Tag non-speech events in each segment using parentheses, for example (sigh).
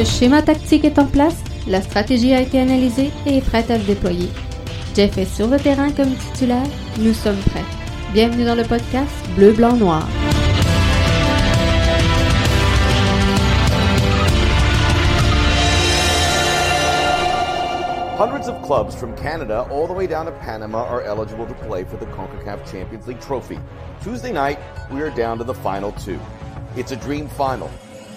Le schéma tactique est en place, la stratégie a été analysée et est prête à se déployer. Jeff est sur le terrain comme titulaire, nous sommes prêts. Bienvenue dans le podcast Bleu, Blanc, Noir. Hundreds of clubs from Canada all the way down to Panama are eligible to play for the CONCACAF Champions League trophy. Tuesday night, we are down to the final two. It's a dream final.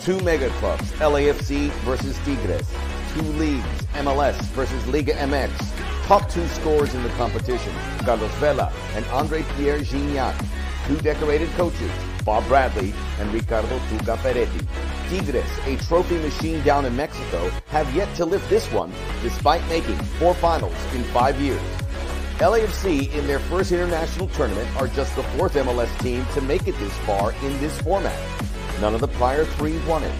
Two mega clubs, LAFC versus Tigres. Two leagues, MLS versus Liga MX. Top two scorers in the competition, Carlos Vela and Andre Pierre Gignac. Two decorated coaches, Bob Bradley and Ricardo Tuca Peretti. Tigres, a trophy machine down in Mexico, have yet to lift this one despite making four finals in five years. LAFC in their first international tournament are just the fourth MLS team to make it this far in this format. None of the prior three won it.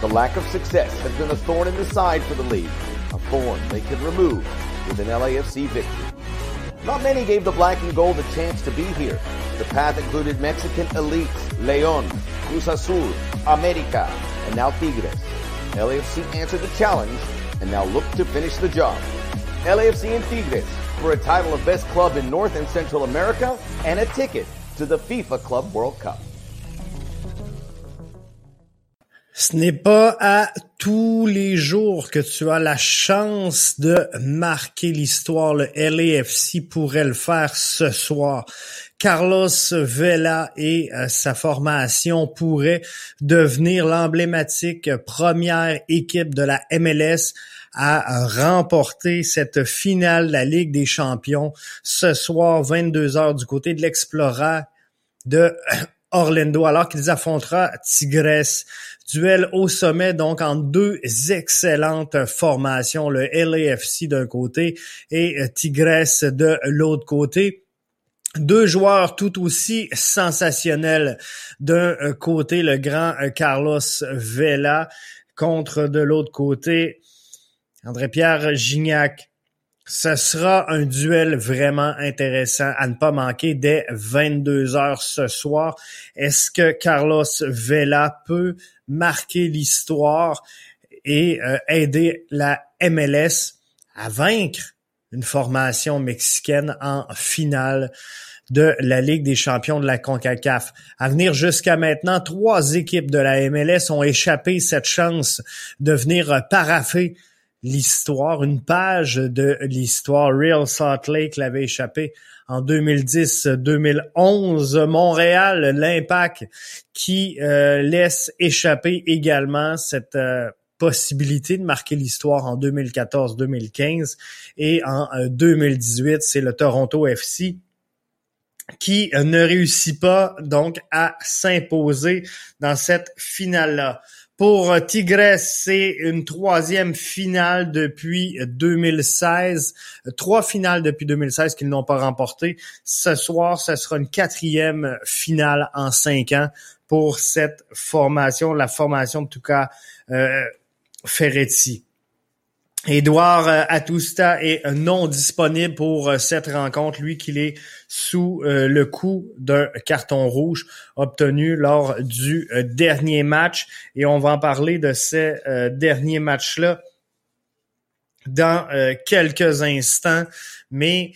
The lack of success has been a thorn in the side for the league, a thorn they could remove with an LAFC victory. Not many gave the black and gold a chance to be here. The path included Mexican elites, Leon, Cruz Azul, America, and now Tigres. LAFC answered the challenge and now look to finish the job. LAFC and Tigres for a title of best club in North and Central America and a ticket to the FIFA Club World Cup. Ce n'est pas à tous les jours que tu as la chance de marquer l'histoire. Le LAFC pourrait le faire ce soir. Carlos Vela et euh, sa formation pourraient devenir l'emblématique première équipe de la MLS à remporter cette finale de la Ligue des champions ce soir 22 heures du côté de l'Explora de Orlando alors qu'ils affrontera Tigres. Duel au sommet, donc en deux excellentes formations, le LAFC d'un côté et Tigres de l'autre côté. Deux joueurs tout aussi sensationnels. D'un côté, le grand Carlos Vela contre de l'autre côté, André-Pierre Gignac. Ce sera un duel vraiment intéressant à ne pas manquer dès 22 heures ce soir. Est-ce que Carlos Vela peut marquer l'histoire et euh, aider la MLS à vaincre une formation mexicaine en finale de la Ligue des champions de la CONCACAF? À venir jusqu'à maintenant, trois équipes de la MLS ont échappé cette chance de venir paraffer l'histoire, une page de l'histoire. Real Salt Lake l'avait échappé en 2010-2011. Montréal, l'impact qui euh, laisse échapper également cette euh, possibilité de marquer l'histoire en 2014-2015 et en 2018, euh, c'est le Toronto FC qui ne réussit pas donc à s'imposer dans cette finale-là. Pour Tigres, c'est une troisième finale depuis 2016. Trois finales depuis 2016 qu'ils n'ont pas remportées. Ce soir, ce sera une quatrième finale en cinq ans pour cette formation, la formation en tout cas euh, Ferretti. Edouard euh, Atusta est non disponible pour euh, cette rencontre, lui qu'il est sous euh, le coup d'un carton rouge obtenu lors du dernier match. Et on va en parler de ces derniers matchs-là dans quelques instants. Mais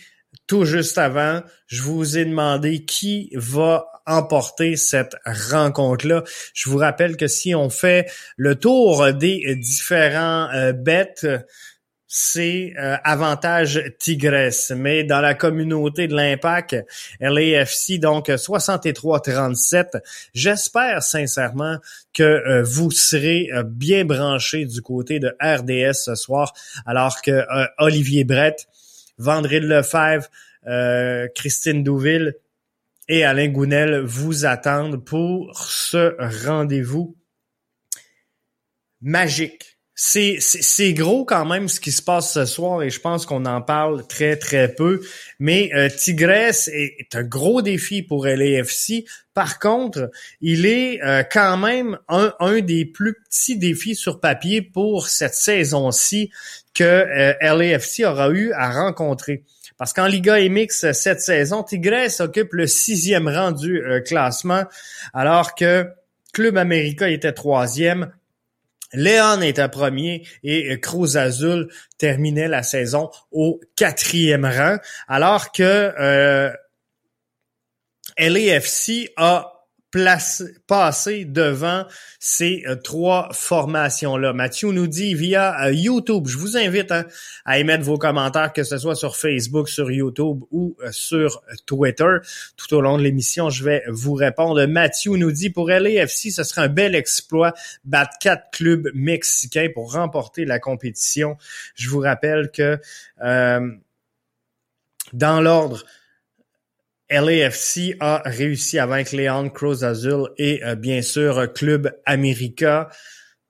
tout juste avant, je vous ai demandé qui va emporter cette rencontre-là. Je vous rappelle que si on fait le tour des différents euh, bêtes, c'est euh, avantage Tigres, mais dans la communauté de l'impact, LAFC, donc 63-37. J'espère sincèrement que euh, vous serez bien branchés du côté de RDS ce soir, alors que Olivier Brett, Vendredi Lefebvre, Christine Douville et Alain Gounel vous attendent pour ce rendez-vous magique. C'est, gros quand même ce qui se passe ce soir et je pense qu'on en parle très très peu. Mais euh, Tigresse est, un gros défi pour LAFC. Par contre, il est euh, quand même un, un des plus petits défis sur papier pour cette saison-ci que euh, LAFC aura eu à rencontrer. Parce qu'en Liga MX cette saison, Tigres occupe le sixième rang du euh, classement, alors que Club América était troisième. Léon était premier et Cruz Azul terminait la saison au quatrième rang, alors que euh, LAFC a place, passer devant ces euh, trois formations-là. Mathieu nous dit via euh, YouTube. Je vous invite hein, à émettre vos commentaires, que ce soit sur Facebook, sur YouTube ou euh, sur Twitter. Tout au long de l'émission, je vais vous répondre. Mathieu nous dit pour LAFC, ce serait un bel exploit battre quatre clubs mexicains pour remporter la compétition. Je vous rappelle que dans l'ordre LAFC a réussi à vaincre Leon Cruz Azul et euh, bien sûr Club America.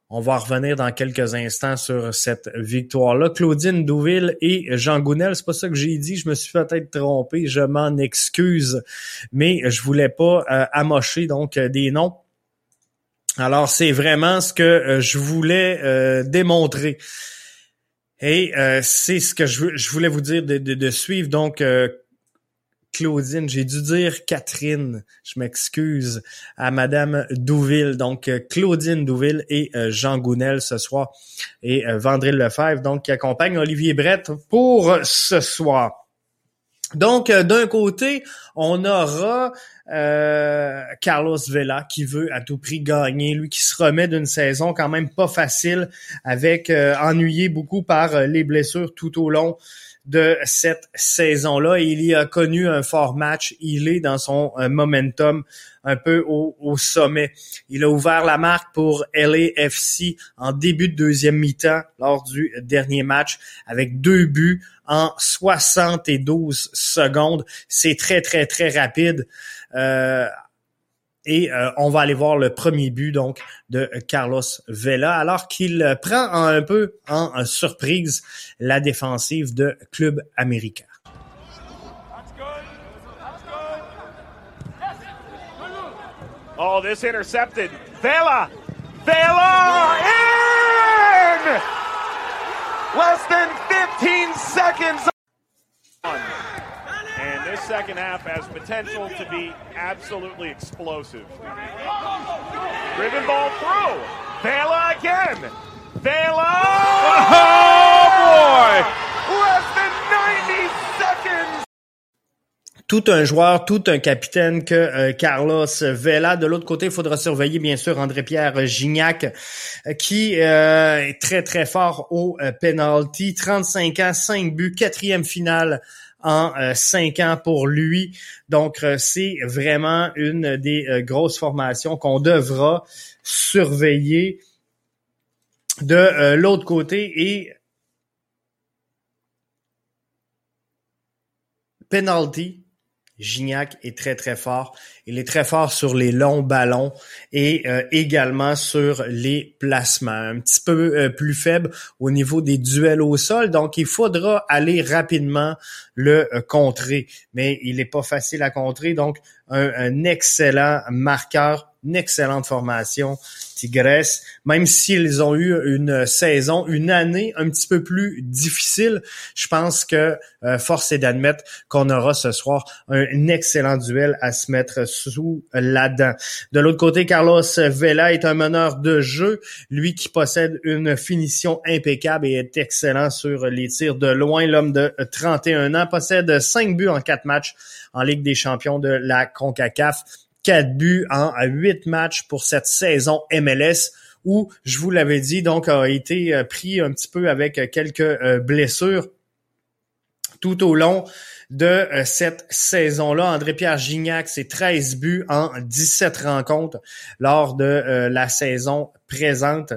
On va revenir dans quelques instants sur cette victoire-là. Claudine Douville et Jean Gounel, c'est pas ça que j'ai dit, je me suis peut-être trompé, je m'en excuse, mais je voulais pas euh, amocher donc des noms. Alors c'est vraiment ce que euh, je voulais démontrer. Et c'est ce que je, voulais vous dire de, de suivre donc Claudine, j'ai dû dire Catherine, je m'excuse, à Madame Douville. Donc, euh, Claudine Douville et euh, Jean Gounel ce soir et euh, Vendril Lefebvre, donc, qui accompagne Olivier Brett pour ce soir. Donc, d'un côté, on aura Carlos Vela qui veut à tout prix gagner, lui qui se remet d'une saison quand même pas facile, avec ennuyé beaucoup par les blessures tout au long de cette saison-là. Il y a connu un fort match. Il est dans son euh, momentum un peu au, sommet. Il a ouvert la marque pour LAFC en début de deuxième mi-temps lors du dernier match avec deux buts en 72 secondes. C'est très, très, très rapide. Euh, et euh, on va aller voir le premier but donc de Carlos Vela alors qu'il prend un peu en surprise la défensive de Club Américain. Oh, this intercepted. Vela! Vela in! Less than 15 seconds. This second half has potential to be absolutely explosive. Driven ball through. Vela again. Vela! Oh, boy! Less than 90 seconds! tout un joueur, tout un capitaine que euh, Carlos Vela. De l'autre côté, il faudra surveiller bien sûr André-Pierre Gignac, euh, qui euh, est très très fort au penalty. 35 ans, 5 buts, quatrième finale en euh, cinq ans pour lui. Donc, euh, c'est vraiment une des euh, grosses formations qu'on devra surveiller de l'autre côté et penalty Gignac est très très fort. Il est très fort sur les longs ballons et euh, également sur les placements. Un petit peu euh, plus faible au niveau des duels au sol. Donc il faudra aller rapidement le euh, contrer. Mais il n'est pas facile à contrer. Donc un excellent marqueur, une excellente formation Tigres, même s'ils ont eu une saison, une année un petit peu plus difficile, je pense que euh, force est d'admettre qu'on aura ce soir un, excellent duel à se mettre sous la dent. De l'autre côté, Carlos Vela est un meneur de jeu, lui qui possède une finition impeccable et est excellent sur les tirs de loin. L'homme de 31 ans possède 5 buts en 4 matchs en Ligue des champions de la CONCACAF. 4 buts en 8 matchs pour cette saison MLS où, je vous l'avais dit, donc a été euh, pris un petit peu avec euh, quelques euh, blessures tout au long de cette saison-là. André-Pierre Gignac, c'est 13 buts en 17 rencontres lors de la saison présente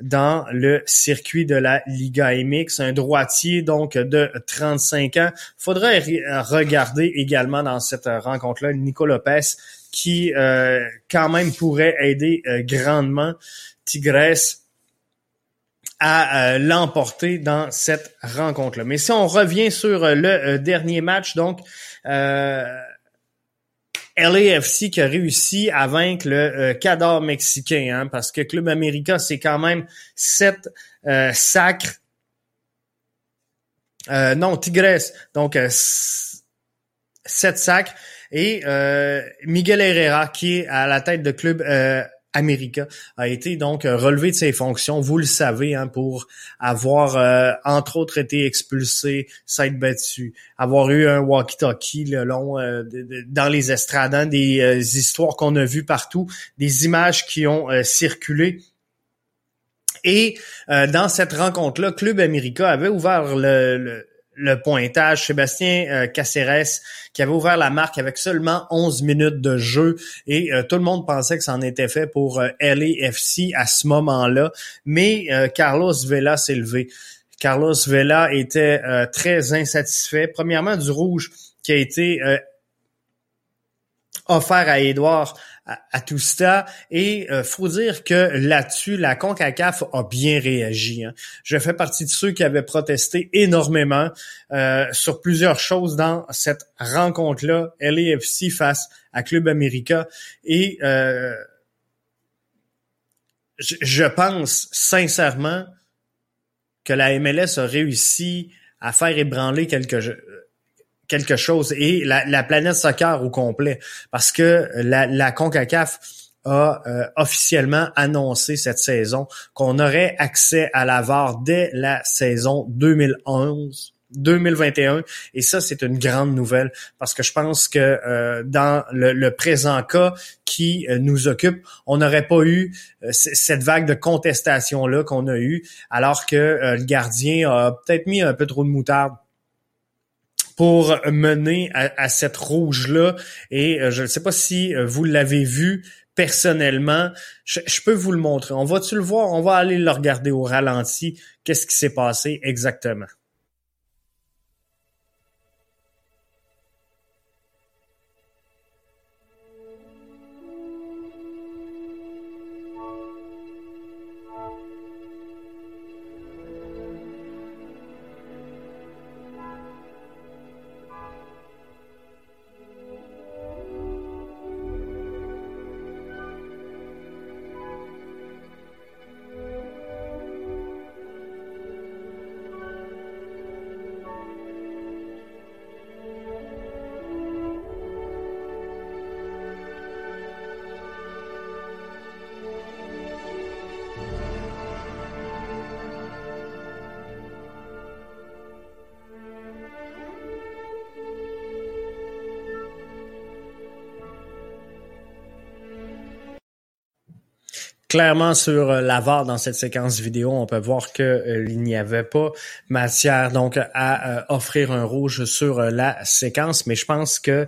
dans le circuit de la Liga MX. Un droitier donc de 35 ans. Faudrait regarder également dans cette rencontre-là Nico Lopez qui euh, quand même pourrait aider euh, grandement Tigres à euh, l'emporter dans cette rencontre-là. Mais si on revient sur le dernier match, donc LAFC qui a réussi à vaincre le Cador mexicain, hein, parce que Club América, c'est quand même sept sacres. non, Tigres, donc sept sacres et euh, Miguel Herrera qui est à la tête de club euh, a été donc relevé de ses fonctions, vous le savez, hein, pour avoir entre autres été expulsé, s'être battu, avoir eu un walkie-talkie le long dans les estrades, hein, des histoires qu'on a vues partout, des images qui ont circulé. Et euh, dans cette rencontre-là, Club America avait ouvert le, le, pointage. Sébastien euh, Caceres qui avait ouvert la marque avec seulement 11 minutes de jeu et euh, tout le monde pensait que ça en était fait pour euh, LAFC à ce moment-là. Mais Carlos Vela s'est levé. Carlos Vela était très insatisfait. Premièrement, du rouge qui a été offert à Edouard à, tout ça. Et euh, faut dire que là-dessus, la CONCACAF a bien réagi. Hein. Je fais partie de ceux qui avaient protesté énormément euh, sur plusieurs choses dans cette rencontre-là, LAFC face à Club America. Et euh, je, je pense sincèrement que la MLS a réussi à faire ébranler quelques quelque chose. Et la, planète soccer au complet. Parce que la, la CONCACAF a euh, officiellement annoncé cette saison qu'on aurait accès à la VAR dès la saison 2011 2021 et ça c'est une grande nouvelle parce que je pense que euh, dans le, présent cas qui euh, nous occupe, on n'aurait pas eu cette vague de contestation là qu'on a eu alors que le gardien a peut-être mis un peu trop de moutarde pour mener à, cette rouge-là. Et euh, je ne sais pas si euh, vous l'avez vu personnellement. Je, je, peux vous le montrer. On va-tu le voir? On va aller le regarder au ralenti. Qu'est-ce qui s'est passé exactement? Clairement sur euh, l'avare dans cette séquence vidéo, on peut voir que euh, il n'y avait pas matière donc à euh, offrir un rouge sur la séquence, mais je pense que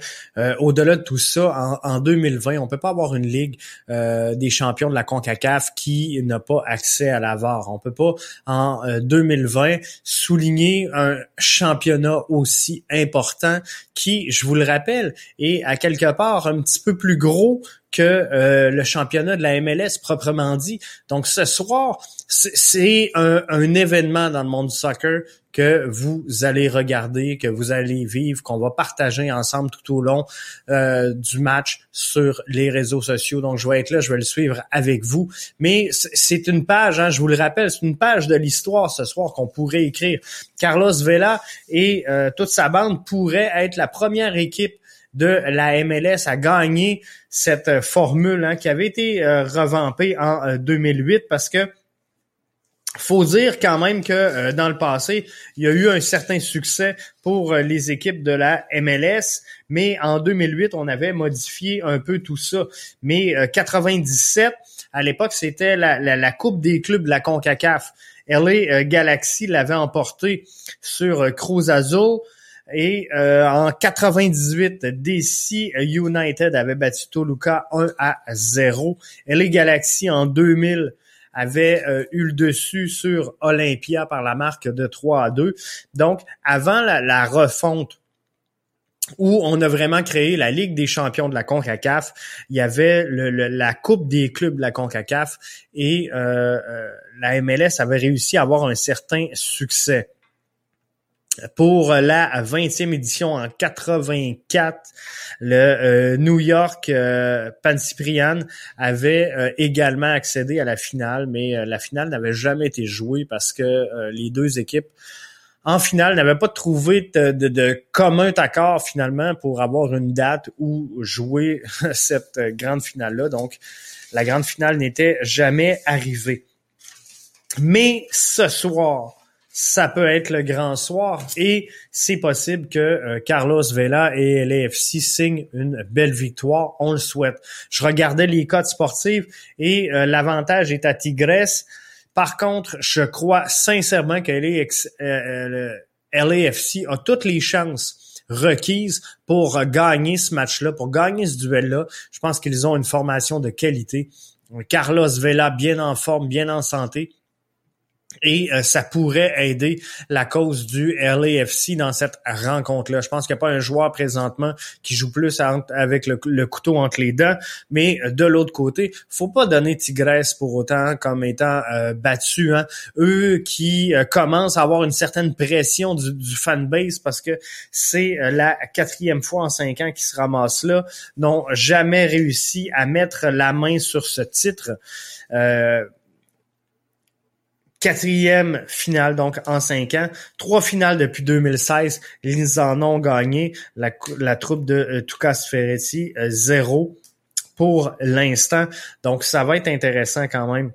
au-delà de tout ça, en, 2020, on peut pas avoir une ligue des champions de la CONCACAF qui n'a pas accès à l'avare. On peut pas en 2020 souligner un championnat aussi important qui, je vous le rappelle, est à quelque part un petit peu plus gros que euh, le championnat de la MLS proprement dit. Donc ce soir, c'est un, événement dans le monde du soccer que vous allez regarder, que vous allez vivre, qu'on va partager ensemble tout au long euh, du match sur les réseaux sociaux. Donc je vais être là, je vais le suivre avec vous. Mais c'est une page, hein, je vous le rappelle, c'est une page de l'histoire ce soir qu'on pourrait écrire. Carlos Vela et euh, toute sa bande pourraient être la première équipe de la MLS a gagné cette euh, formule hein, qui avait été euh, revampée en 2008 euh, parce que faut dire quand même que dans le passé, il y a eu un certain succès pour les équipes de la MLS, mais en 2008, on avait modifié un peu tout ça. Mais 97, à l'époque, c'était la, la, Coupe des clubs de la CONCACAF. LA Galaxy l'avait emporté sur Cruz Azul. Et euh, en 98, DC United avait battu Toluca 1 à 0. Et les Galaxy en 2000 avaient euh, eu le dessus sur Olympia par la marque de 3 à 2. Donc, avant la, refonte où on a vraiment créé la Ligue des champions de la CONCACAF. Il y avait la Coupe des clubs de la CONCACAF et euh, la MLS avait réussi à avoir un certain succès pour la 20e édition en 84, le euh, New York euh, avait euh, également accédé à la finale, mais la finale n'avait jamais été jouée parce que les deux équipes en finale, n'avaient pas trouvé de, commun accord finalement pour avoir une date où jouer (laughs) cette grande finale-là. Donc, la grande finale n'était jamais arrivée. Mais ce soir, ça peut être le grand soir et c'est possible que euh, Carlos Vela et l'AFC signent une belle victoire. On le souhaite. Je regardais les codes sportifs et euh, l'avantage est à Tigres. Par contre, je crois sincèrement que LAFC euh, a toutes les chances requises pour gagner ce match-là, pour gagner ce duel-là. Je pense qu'ils ont une formation de qualité. Carlos Vela bien en forme, bien en santé et euh, ça pourrait aider la cause du LAFC dans cette rencontre-là. Je pense qu'il n'y a pas un joueur présentement qui joue plus avec le, couteau entre les dents, mais euh, de l'autre côté, faut pas donner Tigresse pour autant comme étant euh, battu. Hein. Eux qui commencent à avoir une certaine pression du, du fanbase parce que c'est la quatrième fois en cinq ans qu'ils se ramassent là, n'ont jamais réussi à mettre la main sur ce titre. Euh, quatrième finale donc en cinq ans, trois finales depuis 2016, ils en ont gagné. La, troupe de euh, Tukas Ferretti, euh, zéro pour l'instant. Donc ça va être intéressant quand même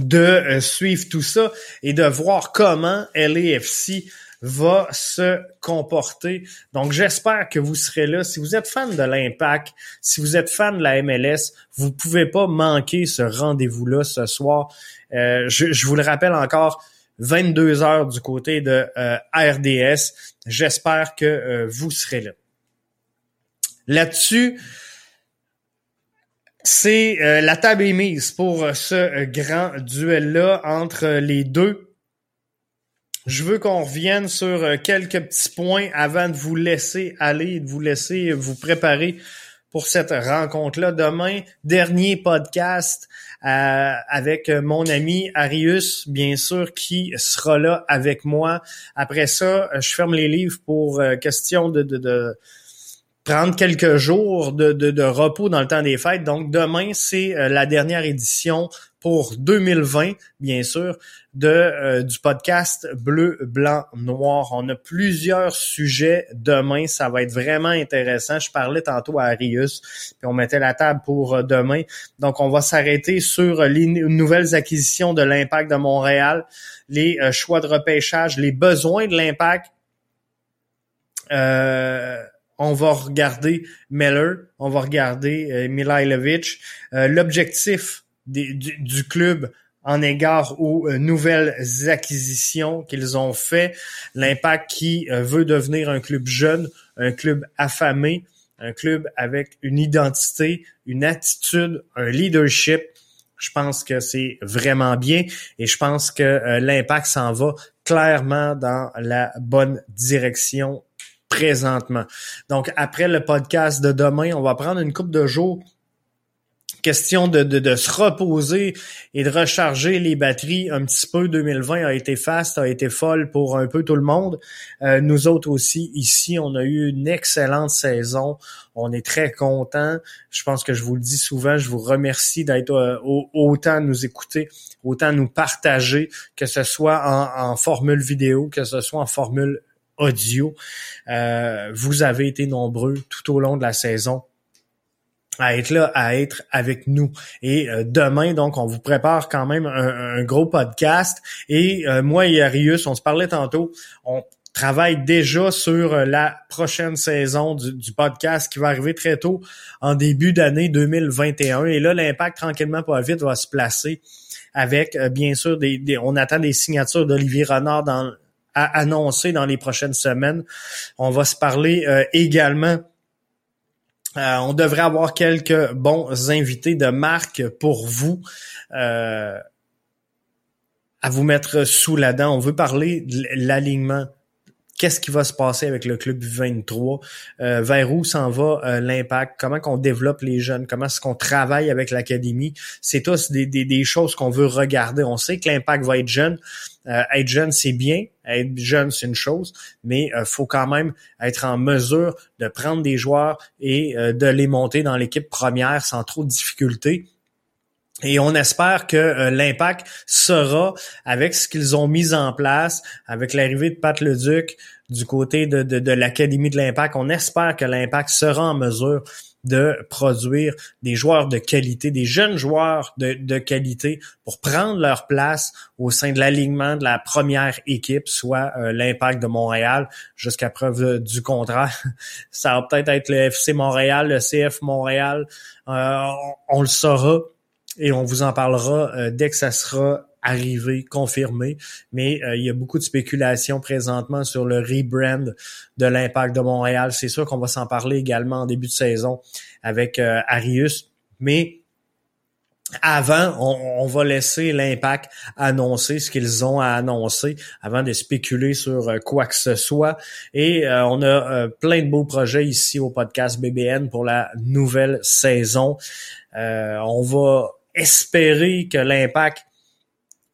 de euh, suivre tout ça et de voir comment LAFC va se comporter. Donc, j'espère que vous serez là. Si vous êtes fan de l'Impact, si vous êtes fan de la MLS, vous pouvez pas manquer ce rendez-vous-là ce soir. Euh, je, vous le rappelle encore, 22 heures du côté de euh, RDS. J'espère que euh, vous serez là. Là-dessus, c'est la table est mise pour ce grand duel-là entre les deux je veux qu'on revienne sur euh, quelques petits points avant de vous laisser aller, de vous laisser vous préparer pour cette rencontre-là. Demain, dernier podcast euh, avec mon ami Arius, bien sûr, qui sera là avec moi. Après ça, je ferme les livres pour euh, question de, de, prendre quelques jours de, de, repos dans le temps des fêtes. Donc demain, c'est la dernière édition pour 2020, bien sûr, de euh, du podcast Bleu, Blanc, Noir. On a plusieurs sujets demain. Ça va être vraiment intéressant. Je parlais tantôt à Arius, puis on mettait la table pour euh, demain. Donc, on va s'arrêter sur les nouvelles acquisitions de l'Impact de Montréal, les euh, choix de repêchage, les besoins de l'Impact. on va regarder Meller, on va regarder Milailovic. L'objectif du, club en égard aux euh, nouvelles acquisitions qu'ils ont fait, l'impact qui euh, veut devenir un club jeune, un club affamé, un club avec une identité, une attitude, un leadership. Je pense que c'est vraiment bien et je pense que euh, l'impact s'en va clairement dans la bonne direction présentement. Donc après le podcast de demain, on va prendre une coupe de jours question de, de, de, se reposer et de recharger les batteries un petit peu. 2020 a été fast, a été folle pour un peu tout le monde. Euh, nous autres aussi, ici, on a eu une excellente saison. On est très contents. Je pense que je vous le dis souvent, je vous remercie d'être euh, autant nous écouter, autant nous partager, que ce soit en, en formule vidéo, que ce soit en formule audio. Euh, vous avez été nombreux tout au long de la saison à être là, à être avec nous. Et euh, demain, donc, on vous prépare quand même un, gros podcast. Et euh, moi et Arius, on se parlait tantôt, on travaille déjà sur euh, la prochaine saison du, podcast qui va arriver très tôt en début d'année 2021. Et là, l'impact, tranquillement, pas vite, va se placer avec, bien sûr, des, on attend des signatures d'Olivier Renard dans, à annoncer dans les prochaines semaines. On va se parler également euh, on devrait avoir quelques bons invités de marque pour vous euh, à vous mettre sous la dent. On veut parler de l'alignement. Qu'est-ce qui va se passer avec le club 23? Euh, vers où s'en va l'impact? Comment qu'on développe les jeunes? Comment est-ce qu'on travaille avec l'académie? C'est tous des, des choses qu'on veut regarder. On sait que l'impact va être jeune, euh, être jeune, c'est bien. Être jeune, c'est une chose, mais euh, faut quand même être en mesure de prendre des joueurs et euh, de les monter dans l'équipe première sans trop de difficultés. Et on espère que euh, l'impact sera, avec ce qu'ils ont mis en place, avec l'arrivée de Pat Leduc du côté de, de, de l'Académie de l'impact, on espère que l'impact sera en mesure de produire des joueurs de qualité, des jeunes joueurs de, de qualité pour prendre leur place au sein de l'alignement de la première équipe, soit euh, l'impact de Montréal, jusqu'à preuve du contraire. (laughs) Ça va peut-être être le FC Montréal, le CF Montréal, euh, on, le saura et on vous en parlera euh, dès que ça sera arrivé, confirmé, mais euh, il y a beaucoup de spéculations présentement sur le rebrand de l'impact de Montréal. C'est sûr qu'on va s'en parler également en début de saison avec euh, Arius, mais avant, on, va laisser l'impact annoncer ce qu'ils ont à annoncer avant de spéculer sur euh, quoi que ce soit. Et on a plein de beaux projets ici au podcast BBN pour la nouvelle saison. on va espérer que l'impact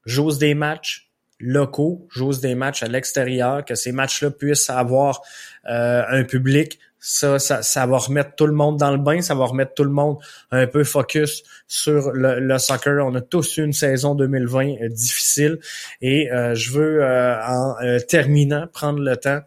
j'ose des matchs locaux, j'ose des matchs à l'extérieur, que ces matchs-là puissent avoir euh, un public. Ça, ça, ça, va remettre tout le monde dans le bain, ça va remettre tout le monde un peu focus sur le, soccer. On a tous eu une saison 2020 euh, difficile et euh, je veux, en terminant, prendre le temps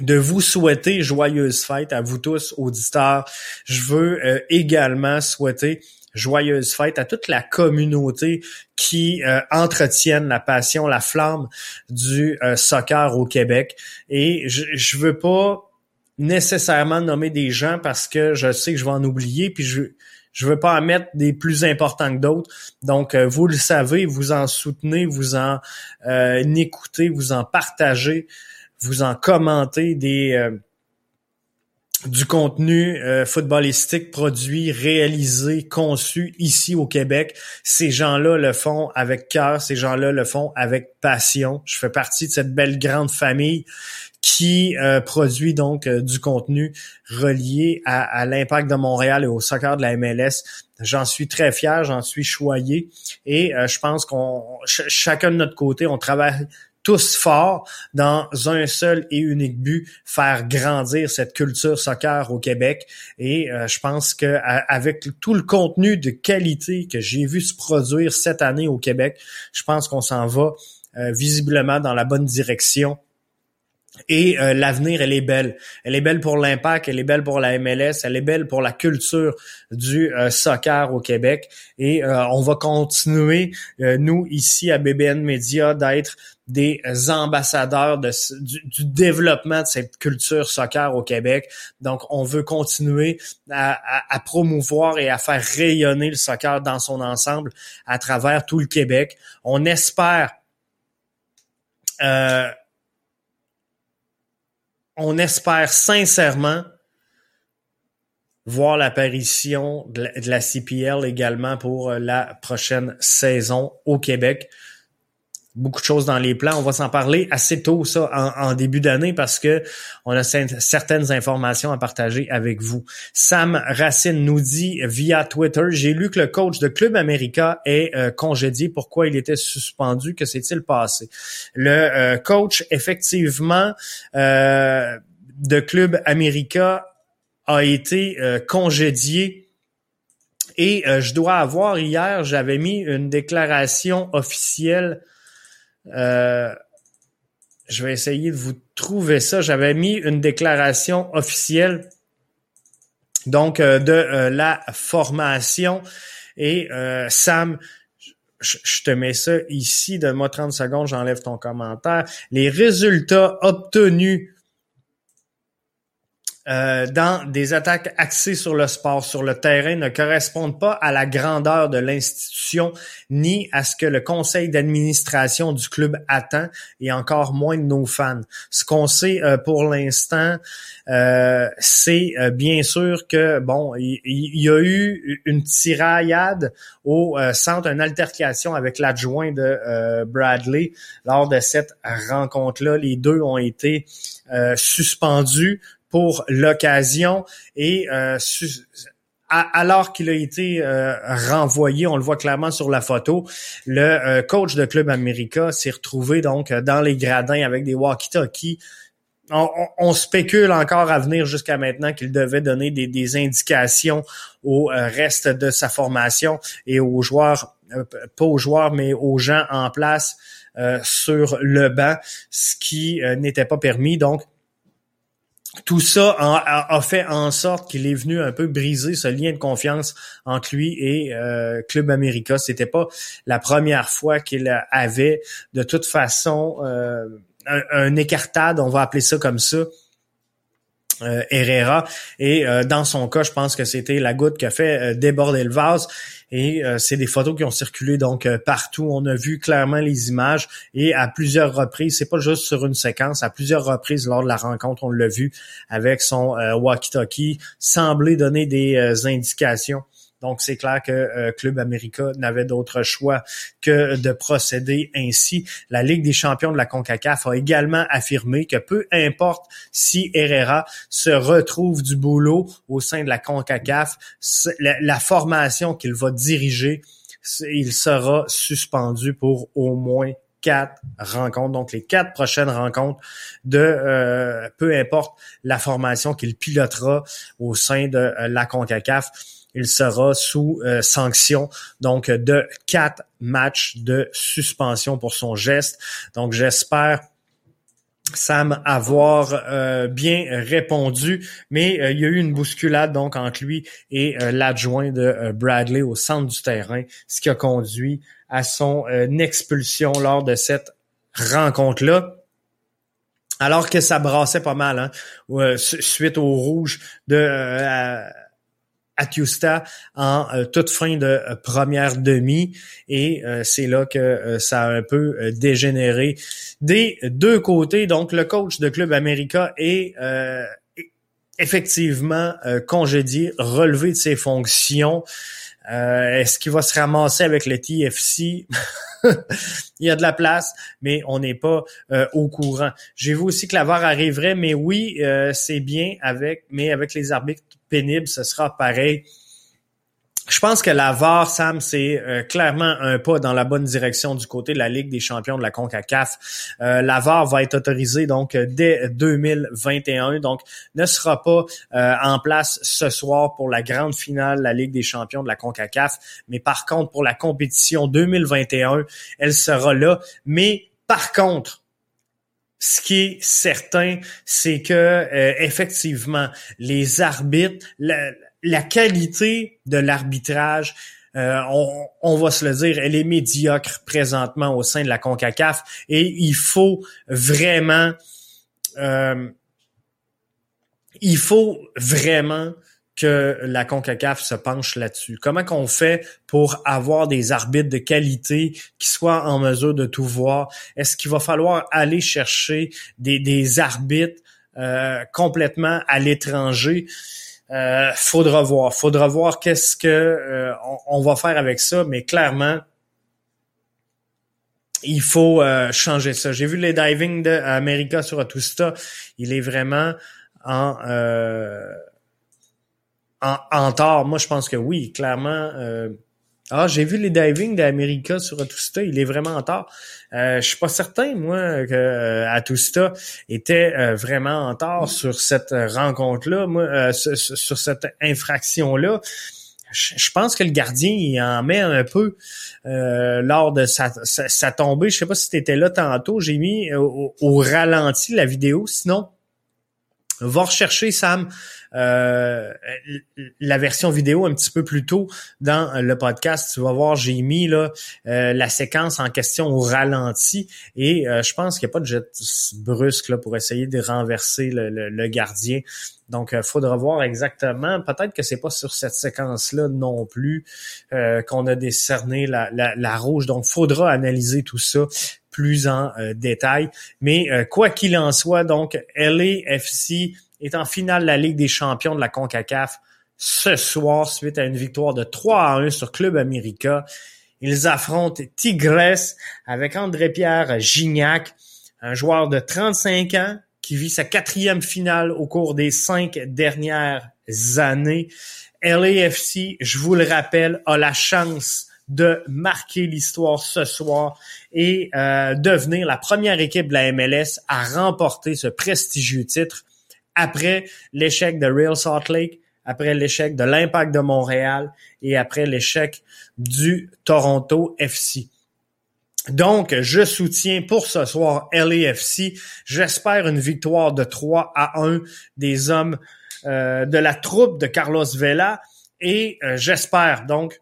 de vous souhaiter joyeuse fête à vous tous, auditeurs. Je veux également souhaiter joyeuse fête à toute la communauté qui euh, entretiennent la passion, la flamme du euh, soccer au Québec. Et je, je veux pas nécessairement nommer des gens parce que je sais que je vais en oublier, puis je je veux pas en mettre des plus importants que d'autres. Donc, euh, vous le savez, vous en soutenez, vous en écoutez, vous en partagez, vous en commentez des du contenu euh, footballistique produit, réalisé, conçu ici au Québec. Ces gens-là le font avec cœur, ces gens-là le font avec passion. Je fais partie de cette belle grande famille qui euh, produit donc euh, du contenu relié à, l'impact de Montréal et au soccer de la MLS. J'en suis très fier, j'en suis choyé et je pense qu'on chacun de notre côté, on travaille tous forts dans un seul et unique but, faire grandir cette culture soccer au Québec. Et euh, je pense que avec tout le contenu de qualité que j'ai vu se produire cette année au Québec, je pense qu'on s'en va euh, visiblement dans la bonne direction et euh, l'avenir, elle est belle. Elle est belle pour l'impact, elle est belle pour la MLS, elle est belle pour la culture du euh, soccer au Québec. Et euh, on va continuer, nous, ici à BBN Media, d'être des ambassadeurs de, du, développement de cette culture soccer au Québec. Donc, on veut continuer à, à, promouvoir et à faire rayonner le soccer dans son ensemble à travers tout le Québec. On espère euh, on espère sincèrement voir l'apparition de, la CPL également pour euh, la prochaine saison au Québec beaucoup de choses dans les plans. On va s'en parler assez tôt, ça, en, début d'année, parce que on a certaines informations à partager avec vous. Sam Racine nous dit via Twitter, j'ai lu que le coach de Club America est euh, congédié. Pourquoi il était suspendu? Que s'est-il passé? Le euh, coach, effectivement, euh, de Club America a été congédié et je dois avoir hier, j'avais mis une déclaration officielle euh, je vais essayer de vous trouver ça. J'avais mis une déclaration officielle donc euh, de euh, la formation. Et Sam, je te mets ça ici, donne-moi 30 secondes, j'enlève ton commentaire. Les résultats obtenus euh, dans des attaques axées sur le sport, sur le terrain, ne correspondent pas à la grandeur de l'institution ni à ce que le conseil d'administration du club attend et encore moins de nos fans. Ce qu'on sait euh, pour l'instant, euh, c'est bien sûr que bon, il, y, a eu une tiraillade au centre, une altercation avec l'adjoint de Bradley lors de cette rencontre-là. Les deux ont été suspendus pour l'occasion et euh, alors qu'il a été euh, renvoyé, on le voit clairement sur la photo, le euh, coach de Club America s'est retrouvé donc dans les gradins avec des walkie-talkies on, spécule encore à venir jusqu'à maintenant qu'il devait donner des, indications au euh, reste de sa formation et aux joueurs, euh, pas aux joueurs, mais aux gens en place euh, sur le banc, ce qui n'était pas permis. Donc, tout ça a, fait en sorte qu'il est venu un peu briser ce lien de confiance entre lui et Club America. C'était pas la première fois qu'il avait de toute façon un, écartade, on va appeler ça comme ça. Euh, Herrera. Et euh, dans son cas je pense que c'était la goutte qui a fait euh, déborder le vase. Et c'est des photos qui ont circulé donc partout. On a vu clairement les images. Et à plusieurs reprises c'est pas juste sur une séquence à plusieurs reprises lors de la rencontre on l'a vu avec son walkie-talkie semblait donner des indications donc, c'est clair que euh, Club America n'avait d'autre choix que de procéder ainsi. La Ligue des champions de la CONCACAF a également affirmé que peu importe si Herrera se retrouve du boulot au sein de la CONCACAF, la, formation qu'il va diriger, il sera suspendu pour au moins quatre rencontres, donc les quatre prochaines rencontres de euh, peu importe la formation qu'il pilotera au sein de euh, la CONCACAF il sera sous euh, sanction donc de quatre matchs de suspension pour son geste. Donc j'espère Sam avoir euh, bien répondu, mais euh, il y a eu une bousculade donc entre lui et l'adjoint de Bradley au centre du terrain, ce qui a conduit à son expulsion lors de cette rencontre-là. Alors que ça brassait pas mal, hein, suite au rouge de Atiusta en euh, toute fin de euh, première demi et euh, c'est là que ça a un peu dégénéré des deux côtés. Donc le coach de Club America est effectivement congédié, relevé de ses fonctions. Est-ce qu'il va se ramasser avec le TFC? (laughs) Il y a de la place, mais on n'est pas au courant. J'ai vu aussi que la VAR arriverait, mais oui, c'est bien avec, mais avec les arbitres pénible, ce sera pareil. Je pense que la VAR, Sam, c'est euh, clairement un pas dans la bonne direction du côté de la Ligue des champions de la CONCACAF. Euh, la VAR va être autorisée donc dès 2021, donc ne sera pas euh, en place ce soir pour la grande finale de la Ligue des champions de la CONCACAF, mais par contre pour la compétition 2021, elle sera là. Mais par contre, ce qui est certain, c'est que euh, effectivement, les arbitres, la, qualité de l'arbitrage, euh, on, va se le dire, elle est médiocre présentement au sein de la CONCACAF et il faut vraiment, euh, il faut vraiment que la CONCACAF se penche là-dessus? Comment qu'on fait pour avoir des arbitres de qualité qui soient en mesure de tout voir? Est-ce qu'il va falloir aller chercher des, arbitres euh, complètement à l'étranger? Euh, faudra voir. Faudra voir qu'est-ce que euh, on, va faire avec ça, mais clairement, il faut euh, changer ça. J'ai vu les diving de sur Atusta. Il est vraiment en en, en tort, moi je pense que oui, clairement. Euh, ah, j'ai vu les diving d'America sur Atusta, il est vraiment en tort. Euh, je suis pas certain, moi, que euh, Atusta était euh, vraiment en tort sur cette rencontre-là, moi, sur, cette infraction-là. Je, pense que le gardien il en met un peu lors de sa, sa, tombée. Je sais pas si tu étais là tantôt. J'ai mis au, au, ralenti la vidéo. Sinon, va rechercher Sam euh, la version vidéo un petit peu plus tôt dans le podcast. Tu vas voir, j'ai mis là, euh, la séquence en question au ralenti et euh, je pense qu'il n'y a pas de jet brusque là, pour essayer de renverser le, gardien. Donc, il faudra voir exactement. Peut-être que c'est pas sur cette séquence-là non plus qu'on a décerné la, la, rouge. Donc, faudra analyser tout ça plus en détail. Mais quoi qu'il en soit, donc LAFC est en finale de la Ligue des champions de la CONCACAF ce soir suite à une victoire de 3 à 1 sur Club America. Ils affrontent Tigres avec André-Pierre Gignac, un joueur de 35 ans qui vit sa quatrième finale au cours des cinq dernières années. LAFC, je vous le rappelle, a la chance de marquer l'histoire ce soir et euh, devenir la première équipe de la MLS à remporter ce prestigieux titre après l'échec de Real Salt Lake, après l'échec de l'Impact de Montréal et après l'échec du Toronto FC. Donc, je soutiens pour ce soir LAFC. J'espère une victoire de 3 à 1 des hommes euh, de la troupe de Carlos Vela et euh, j'espère donc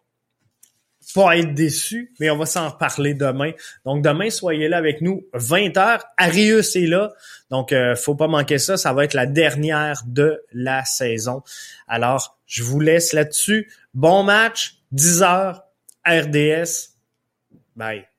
pas être déçu, mais on va s'en reparler demain. Donc demain, soyez là avec nous, 20h. Arius est là, donc euh, faut pas manquer ça. Ça va être la dernière de la saison. Alors, je vous laisse là-dessus. Bon match, 10h, RDS. Bye.